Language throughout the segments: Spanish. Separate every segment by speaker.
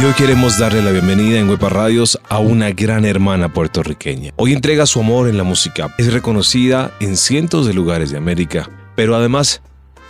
Speaker 1: Y hoy queremos darle la bienvenida en Huepa Radios a una gran hermana puertorriqueña. Hoy entrega su amor en la música. Es reconocida en cientos de lugares de América, pero además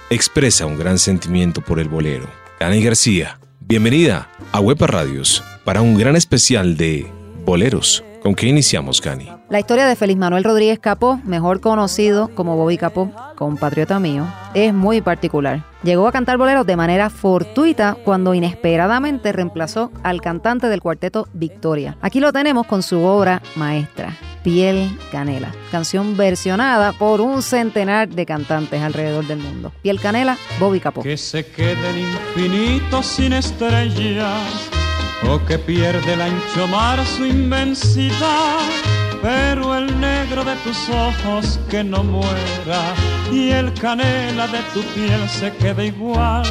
Speaker 1: expresa un gran sentimiento por el bolero. Cani García, bienvenida a Huepa Radios para un gran especial de boleros. ¿Con qué iniciamos, Cani?
Speaker 2: La historia de Félix Manuel Rodríguez Capó, mejor conocido como Bobby Capó, compatriota mío, es muy particular. Llegó a cantar boleros de manera fortuita cuando inesperadamente reemplazó al cantante del cuarteto Victoria. Aquí lo tenemos con su obra maestra, Piel Canela, canción versionada por un centenar de cantantes alrededor del mundo. Piel Canela, Bobby Capó.
Speaker 3: Que se quede el infinito sin estrellas o que pierde el ancho mar su inmensidad pero el negro de tus ojos que no muera y el canela de tu piel se quede igual.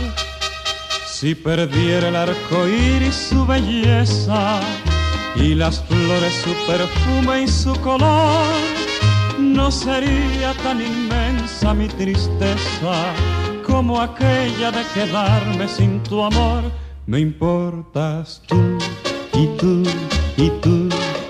Speaker 3: Si perdiera el arco iris su belleza y las flores su perfume y su color, no sería tan inmensa mi tristeza como aquella de quedarme sin tu amor. Me importas tú y tú y tú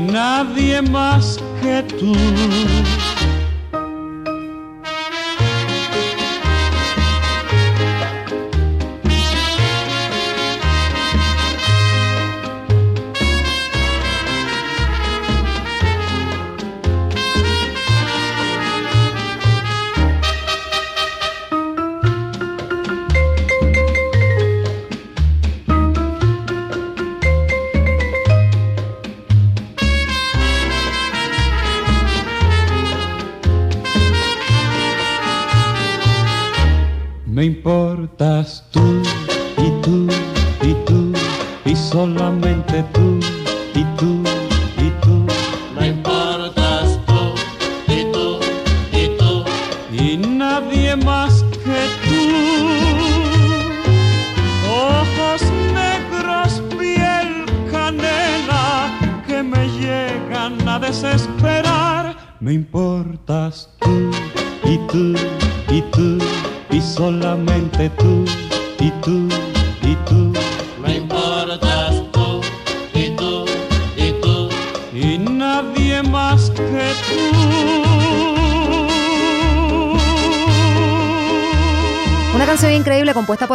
Speaker 3: Nadie más que tú.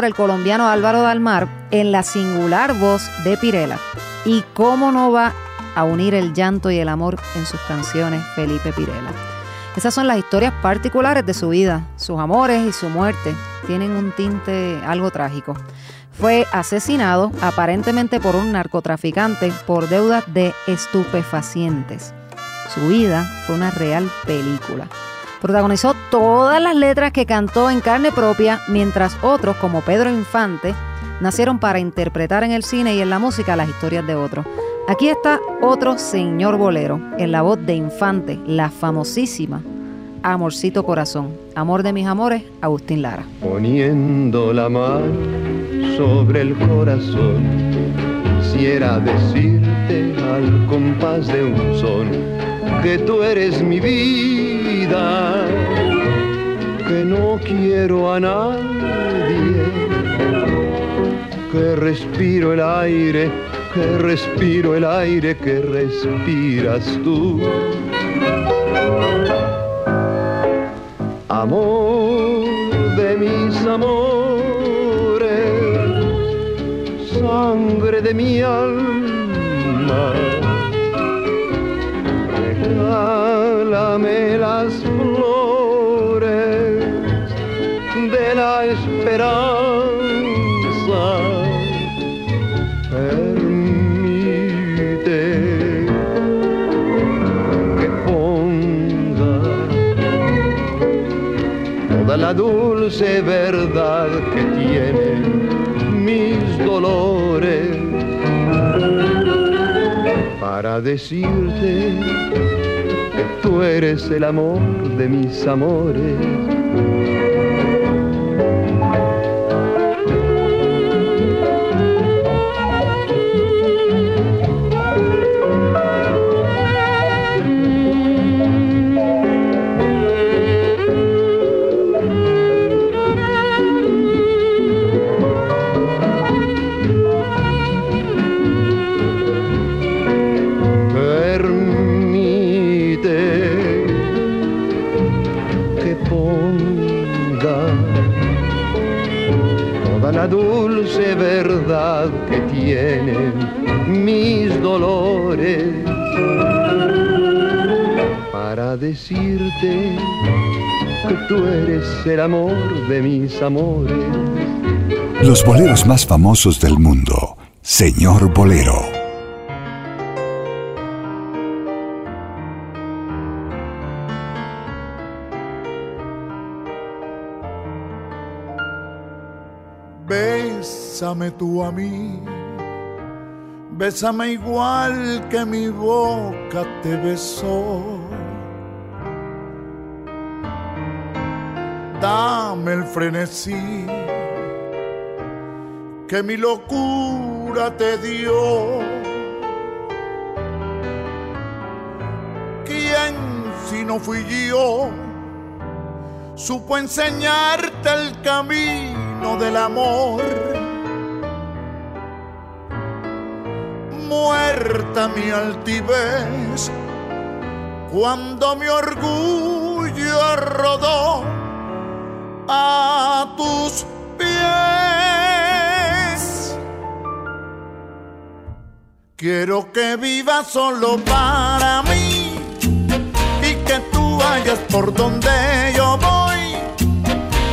Speaker 2: El colombiano Álvaro Dalmar en la singular voz de Pirela. Y cómo no va a unir el llanto y el amor en sus canciones Felipe Pirela. Esas son las historias particulares de su vida, sus amores y su muerte. Tienen un tinte algo trágico. Fue asesinado aparentemente por un narcotraficante por deudas de estupefacientes. Su vida fue una real película. Protagonizó todas las letras que cantó en carne propia, mientras otros, como Pedro Infante, nacieron para interpretar en el cine y en la música las historias de otros. Aquí está otro señor bolero, en la voz de Infante, la famosísima Amorcito Corazón, Amor de mis amores, Agustín Lara.
Speaker 4: Poniendo la mano sobre el corazón, quisiera decirte al compás de un son que tú eres mi vida, que no quiero a nadie, que respiro el aire, que respiro el aire que respiras tú. Amor de mis amores, sangre de mi alma, regálame esperanza. Permite que ponga toda la dulce verdad que tienen mis dolores para decirte que tú eres el amor de mis amores. Para decirte que tú eres el amor de mis amores.
Speaker 5: Los boleros más famosos del mundo. Señor Bolero.
Speaker 6: Bésame tú a mí, bésame igual que mi boca te besó. Dame el frenesí que mi locura te dio. ¿Quién si no fui yo? Supo enseñarte el camino del amor. Muerta mi altivez cuando mi orgullo rodó a tus pies. Quiero que vivas solo para mí y que tú vayas por donde yo voy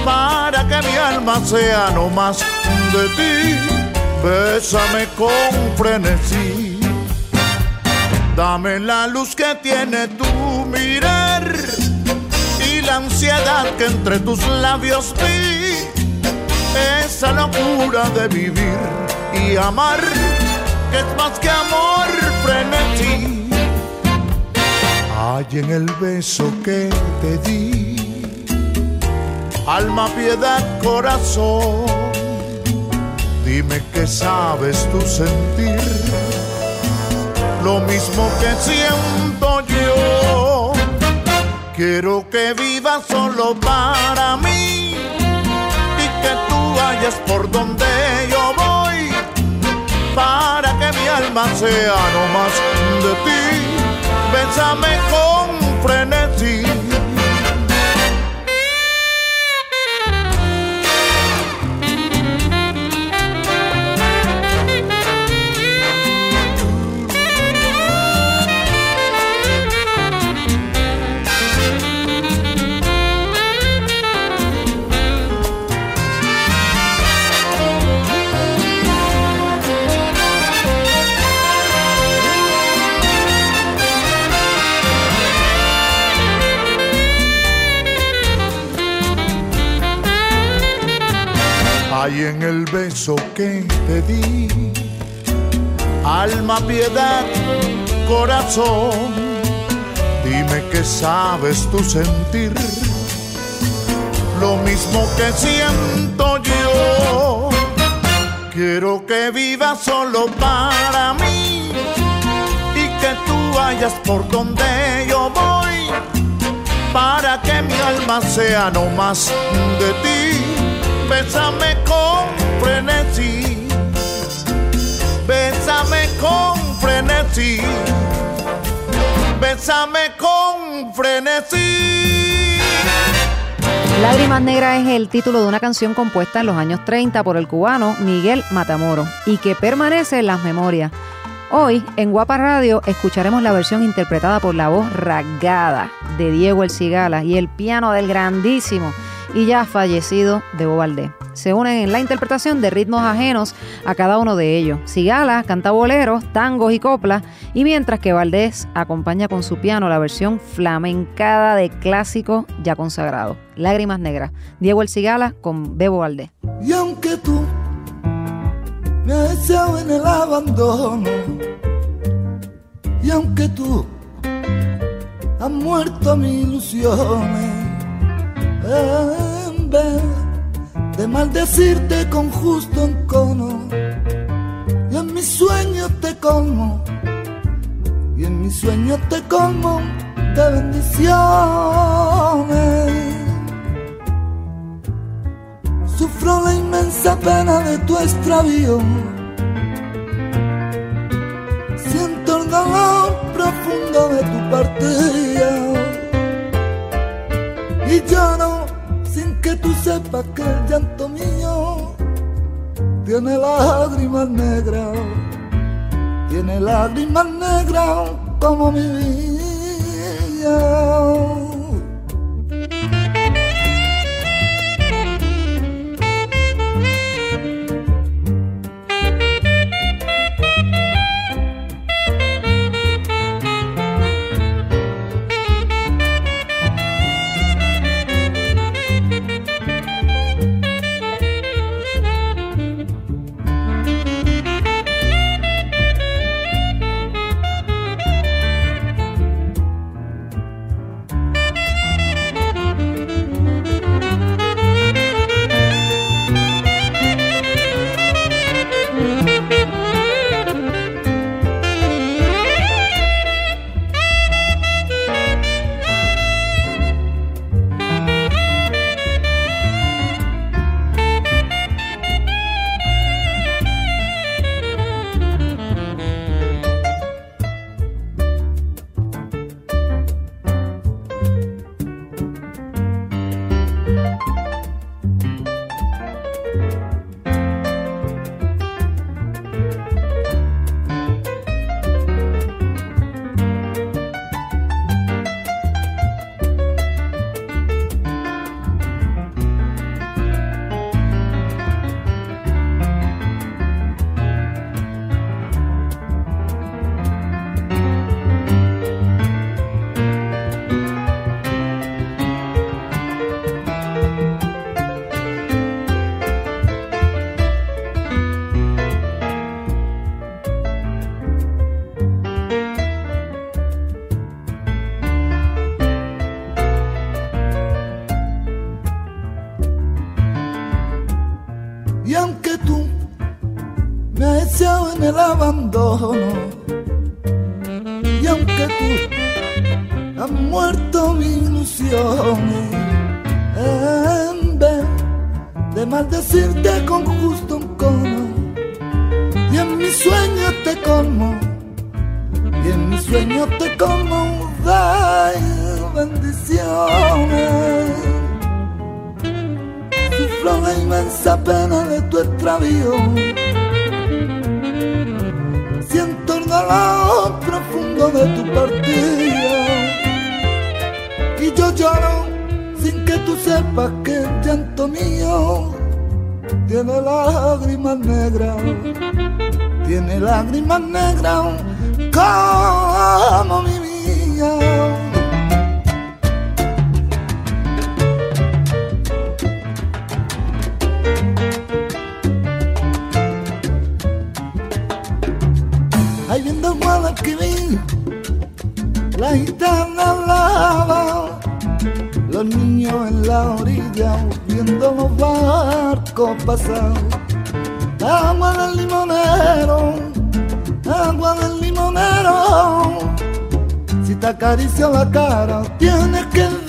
Speaker 6: para que mi alma sea no más de ti. Bésame con frenesí. Dame la luz que tiene tu mirar y la ansiedad que entre tus labios vi. Esa locura de vivir y amar que es más que amor frenesí. Hay en el beso que te di, alma, piedad, corazón. Dime que sabes tú sentir lo mismo que siento yo. Quiero que vivas solo para mí y que tú vayas por donde yo voy para que mi alma sea no más de ti. Bésame con frenesí. Beso que te di, alma, piedad, corazón. Dime que sabes tú sentir lo mismo que siento yo. Quiero que vivas solo para mí y que tú vayas por donde yo voy para que mi alma sea no más de ti. Bésame con frenesí, bésame con frenesí, bésame con frenesí.
Speaker 2: Lágrimas Negras es el título de una canción compuesta en los años 30 por el cubano Miguel Matamoro y que permanece en las memorias. Hoy, en Guapa Radio, escucharemos la versión interpretada por la voz rasgada de Diego El Cigala y el piano del grandísimo y ya fallecido de Valdés. se unen en la interpretación de ritmos ajenos a cada uno de ellos. Sigala canta boleros, tangos y coplas, y mientras que Valdés acompaña con su piano la versión flamencada de clásico ya consagrado, Lágrimas Negras. Diego El Cigala con Bebo Valdés.
Speaker 7: Y aunque tú me has en el abandono, y aunque tú has muerto mis ilusiones, en vez de maldecirte con justo encono, y en mis sueños te colmo, y en mis sueños te colmo de bendiciones. Sufro la inmensa pena de tu extravío. Siento el dolor profundo de tu partida. Y lloro sin que tú sepas que el llanto mío tiene lágrimas negras. Tiene lágrimas negras como mi vida. Te colmo de bendiciones sufro la inmensa pena de tu extravío. Siento el dolor profundo de tu partida. Y yo lloro sin que tú sepas que el llanto mío tiene lágrimas negras. Tiene lágrimas negras como mi vida. Ahí viendo Guadalquivir, la gitana lava, los niños en la orilla viendo los barcos pasar. Agua del limonero, agua del limonero, si te acaricio la cara tienes que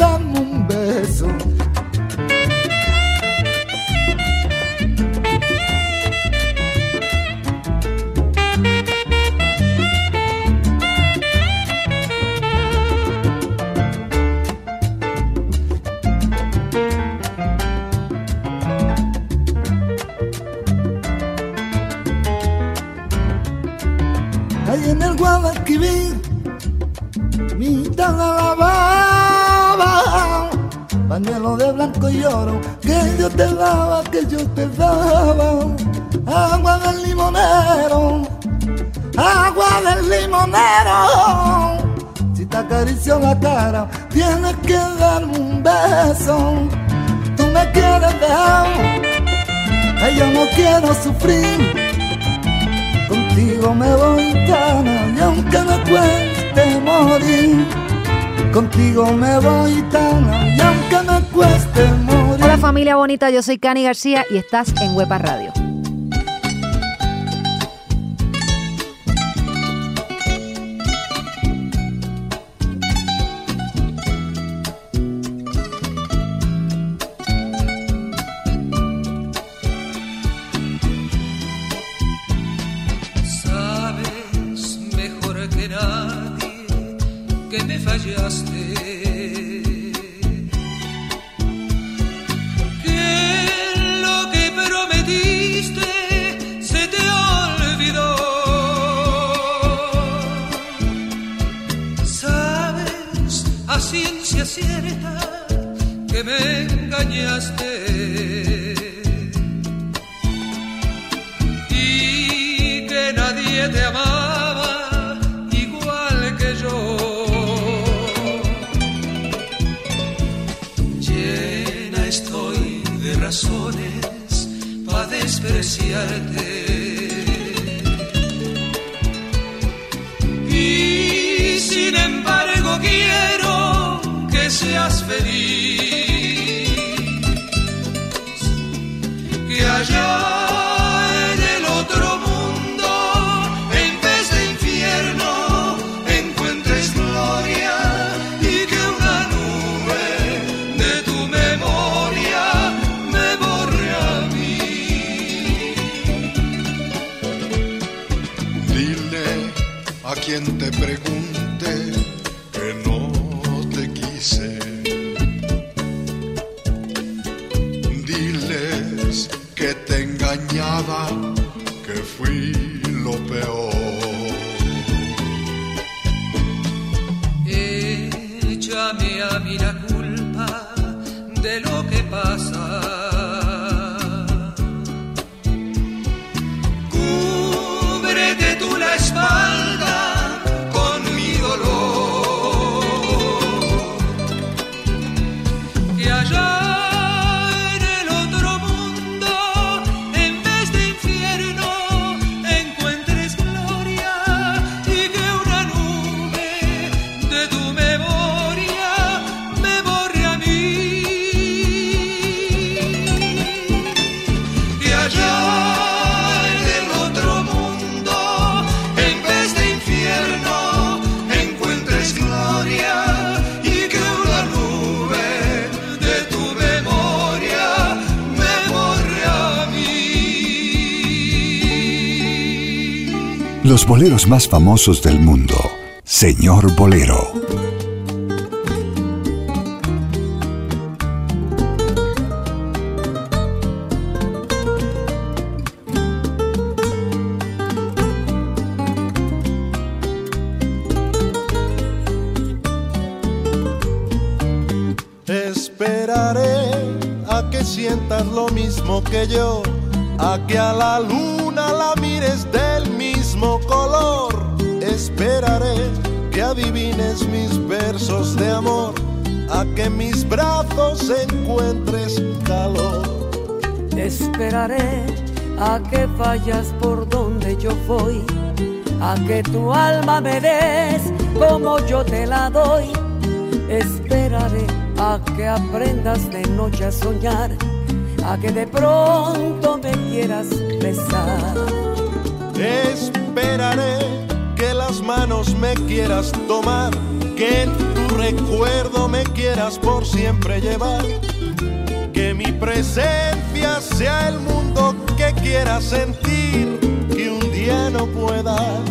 Speaker 7: Si te acaricio la cara, tienes que darme un beso. Tú me quieres dejar, yo no quiero sufrir. Contigo me voy tan y aunque me cueste morir Contigo me voy tan y aunque me cueste morir.
Speaker 2: Hola familia bonita, yo soy Cani García y estás en Huepa Radio.
Speaker 8: que me fallaste.
Speaker 9: Que lo que prometiste se te olvidó. Sabes a ciencia cierta que me engañaste. Y sin embargo quiero que seas feliz, que allá quien te pregunta. Los boleros más famosos
Speaker 10: del mundo. Señor Bolero. Vayas por donde yo voy, a que tu alma me des como yo te la doy. Esperaré a que aprendas de noche a soñar, a que de pronto me quieras besar.
Speaker 9: Esperaré que las manos me quieras tomar, que tu recuerdo me quieras por siempre llevar. Mi presencia sea el mundo que quieras sentir, que un día no puedas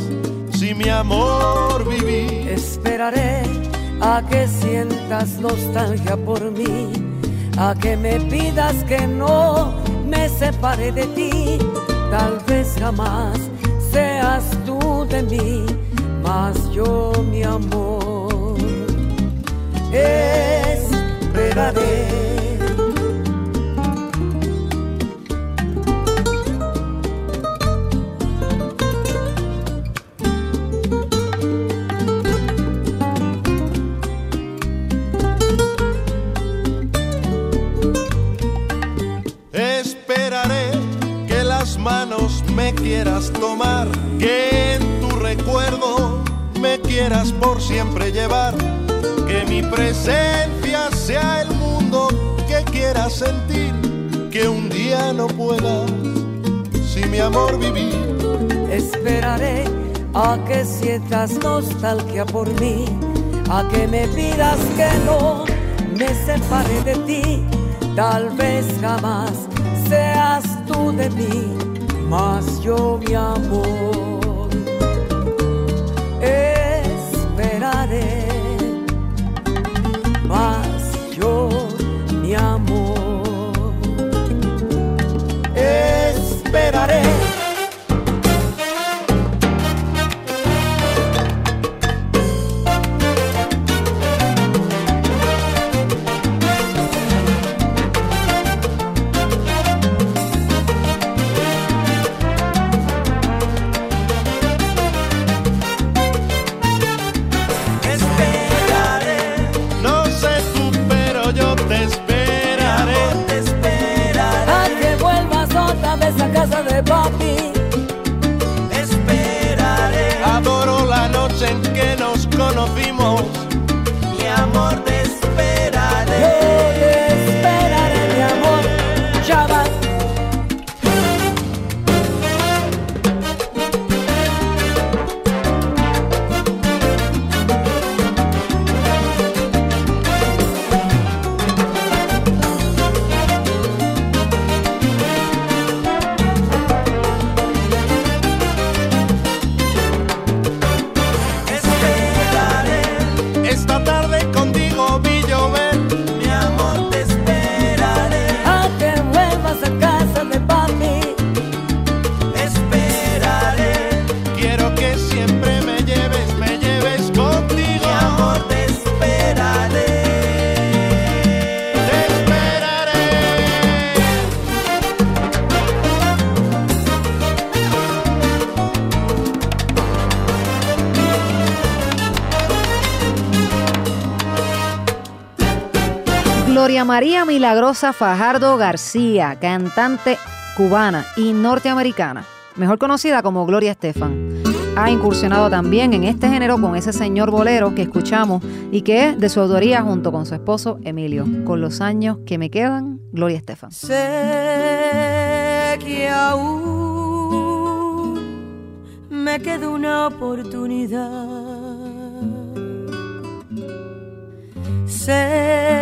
Speaker 9: si mi amor vivir.
Speaker 10: Esperaré a que sientas nostalgia por mí, a que me pidas que no me separe de ti, tal vez jamás seas tú de mí, más yo mi amor. Esperaré
Speaker 9: quieras tomar, que en tu recuerdo me quieras por siempre llevar, que mi presencia sea el mundo que quieras sentir, que un día no puedas sin mi amor vivir.
Speaker 11: Esperaré a que sientas nostalgia por mí, a que me pidas que no me separe de ti, tal vez jamás seas tú de mí, mas yo mi amor
Speaker 2: María Milagrosa Fajardo García, cantante cubana y norteamericana, mejor conocida como Gloria Estefan. Ha incursionado también en este género con ese señor bolero que escuchamos y que es de su autoría junto con su esposo Emilio. Con los años que me quedan, Gloria Estefan.
Speaker 11: Sé que aún me queda una oportunidad. Sé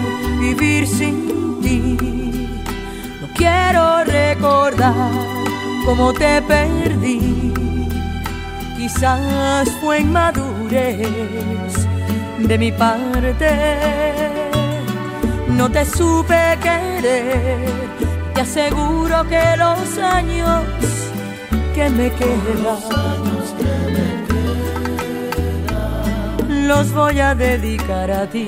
Speaker 11: vivir sin ti. No quiero recordar cómo te perdí. Quizás fue inmadurez de mi parte. No te supe querer. Te aseguro que los años que me quedan los voy a dedicar a ti.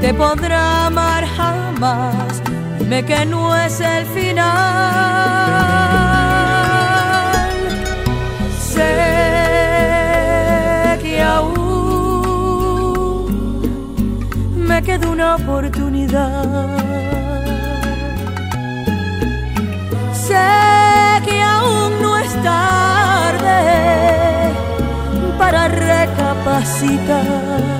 Speaker 11: te podrá amar jamás. Dime que no es el final. Sé que aún me queda una oportunidad. Sé que aún no es tarde para recapacitar.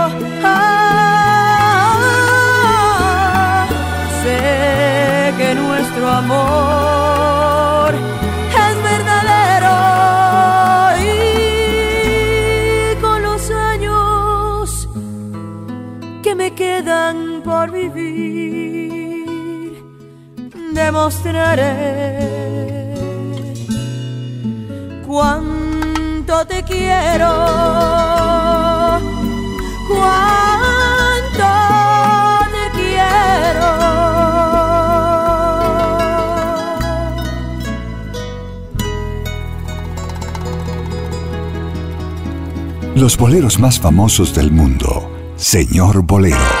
Speaker 11: Demostraré cuánto te quiero, cuánto te quiero.
Speaker 5: Los boleros más famosos del mundo. Señor Bolero.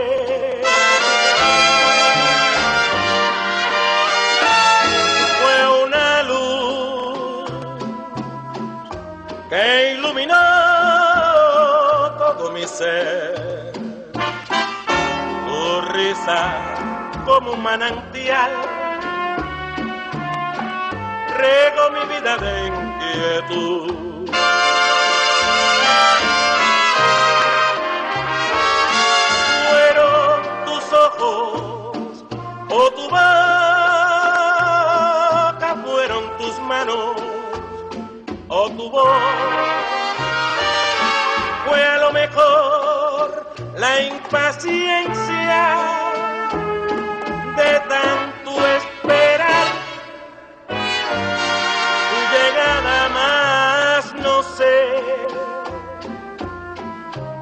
Speaker 12: Como un manantial rego mi vida de inquietud. Fueron tus ojos o tu boca, fueron tus manos o tu voz fue a lo mejor la impaciencia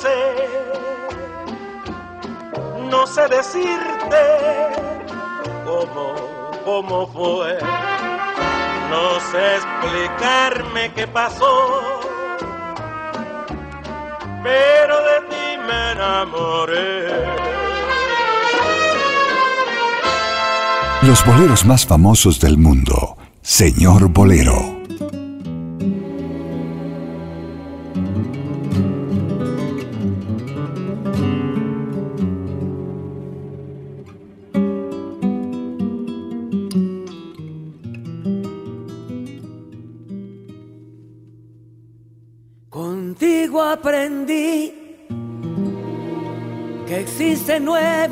Speaker 12: Sé, no sé decirte cómo, cómo fue. No sé explicarme qué pasó, pero de ti me enamoré.
Speaker 5: Los boleros más famosos del mundo. Señor Bolero.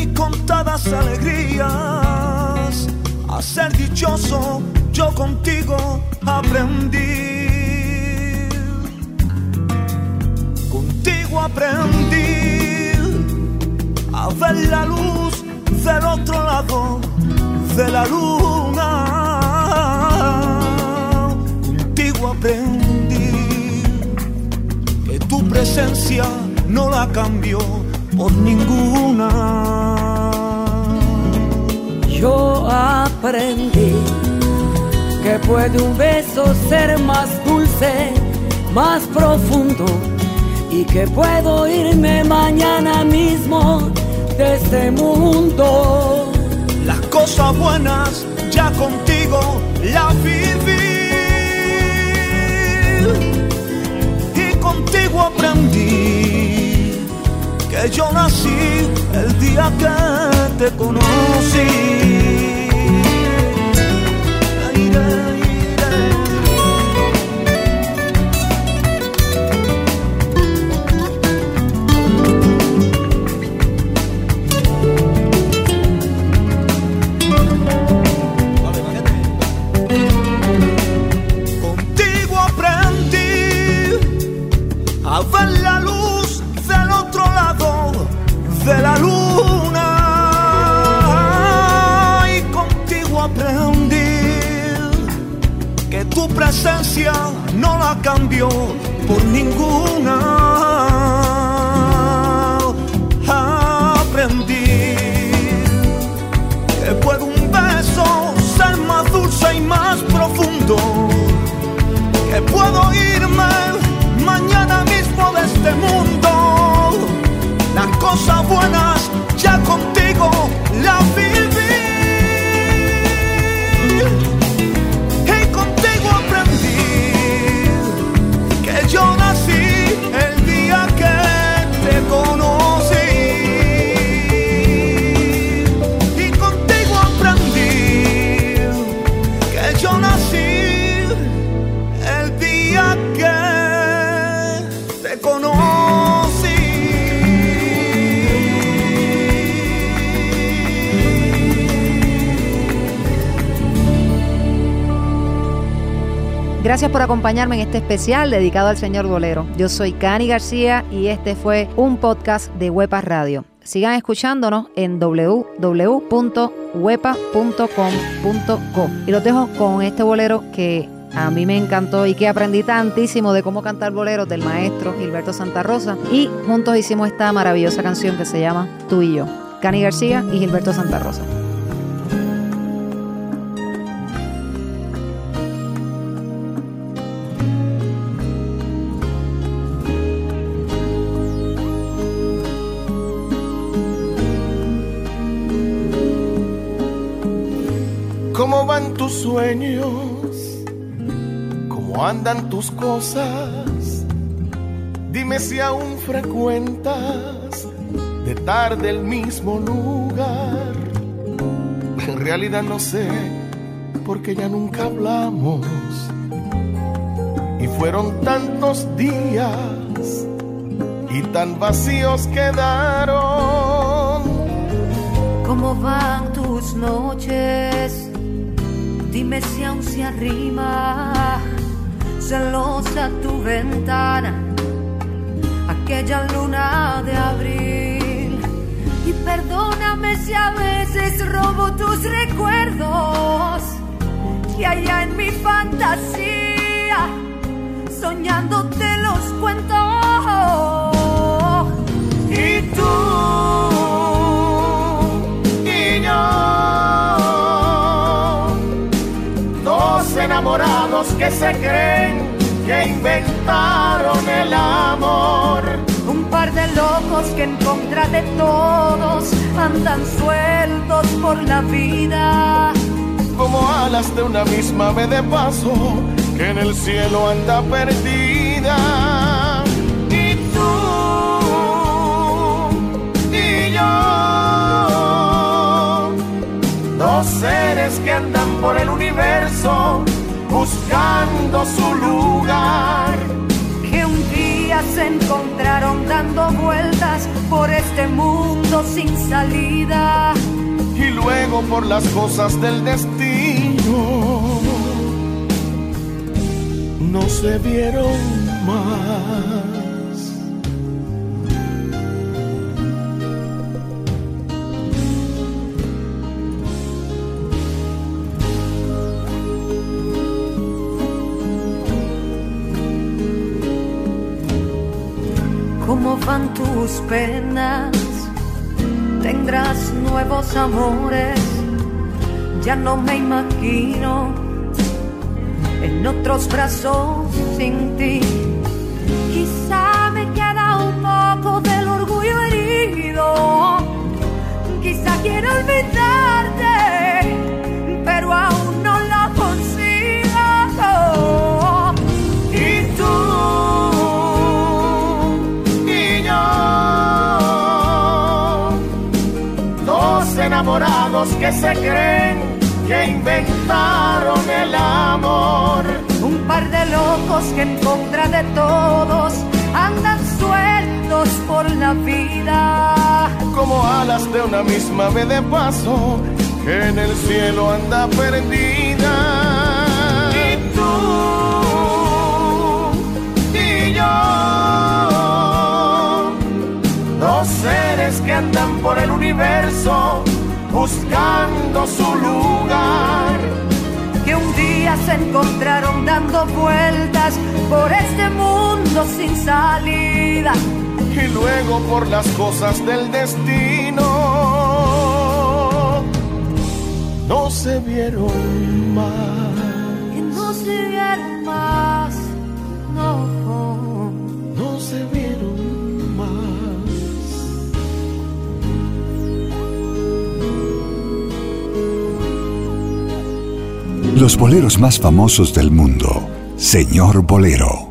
Speaker 13: mis contadas alegrías, a ser dichoso yo contigo aprendí. Contigo aprendí a ver la luz del otro lado de la luna. Contigo aprendí que tu presencia no la cambió por ninguna.
Speaker 10: Yo aprendí que puede un beso ser más dulce, más profundo y que puedo irme mañana mismo de este mundo.
Speaker 13: Las cosas buenas ya contigo las viví y contigo aprendí que yo nací el día que te conocí.
Speaker 2: Gracias por acompañarme en este especial dedicado al señor Bolero. Yo soy Cani García y este fue un podcast de Huepa Radio. Sigan escuchándonos en www.huepa.com.co. Y los dejo con este bolero que a mí me encantó y que aprendí tantísimo de cómo cantar boleros del maestro Gilberto Santa Rosa. Y juntos hicimos esta maravillosa canción que se llama Tú y yo. Cani García y Gilberto Santa Rosa.
Speaker 14: Sueños? ¿Cómo andan tus cosas? Dime si aún frecuentas de tarde el mismo lugar. En realidad no sé, porque ya nunca hablamos. Y fueron tantos días y tan vacíos quedaron.
Speaker 10: ¿Cómo van tus noches?
Speaker 15: Dime si aún se arrima celosa tu ventana, aquella luna de abril. Y perdóname si a veces robo tus recuerdos, que allá en mi fantasía, soñándote los cuento. Enamorados que se creen que inventaron el amor. Un par de locos que en contra de todos andan sueltos por la vida.
Speaker 14: Como alas de una misma ave de paso que en el cielo anda perdida. Y tú y yo, dos seres que andan por el universo buscando su lugar.
Speaker 15: Que un día se encontraron dando vueltas por este mundo sin salida.
Speaker 14: Y luego por las cosas del destino no se vieron más.
Speaker 15: Tus penas? Tendrás nuevos amores. Ya no me imagino en otros brazos sin ti. Quizá me queda un poco del orgullo herido. Quizá quiero olvidarte,
Speaker 14: enamorados que se creen que inventaron el amor.
Speaker 15: Un par de locos que en contra de todos andan sueltos por la vida.
Speaker 14: Como alas de una misma ave de paso que en el cielo anda perdida. Y tú y yo, dos seres que andan por el universo buscando su lugar.
Speaker 15: Que un día se encontraron dando vueltas por este mundo sin salida.
Speaker 14: Y luego por las cosas del destino no se vieron más.
Speaker 5: Los boleros más famosos del mundo. Señor Bolero.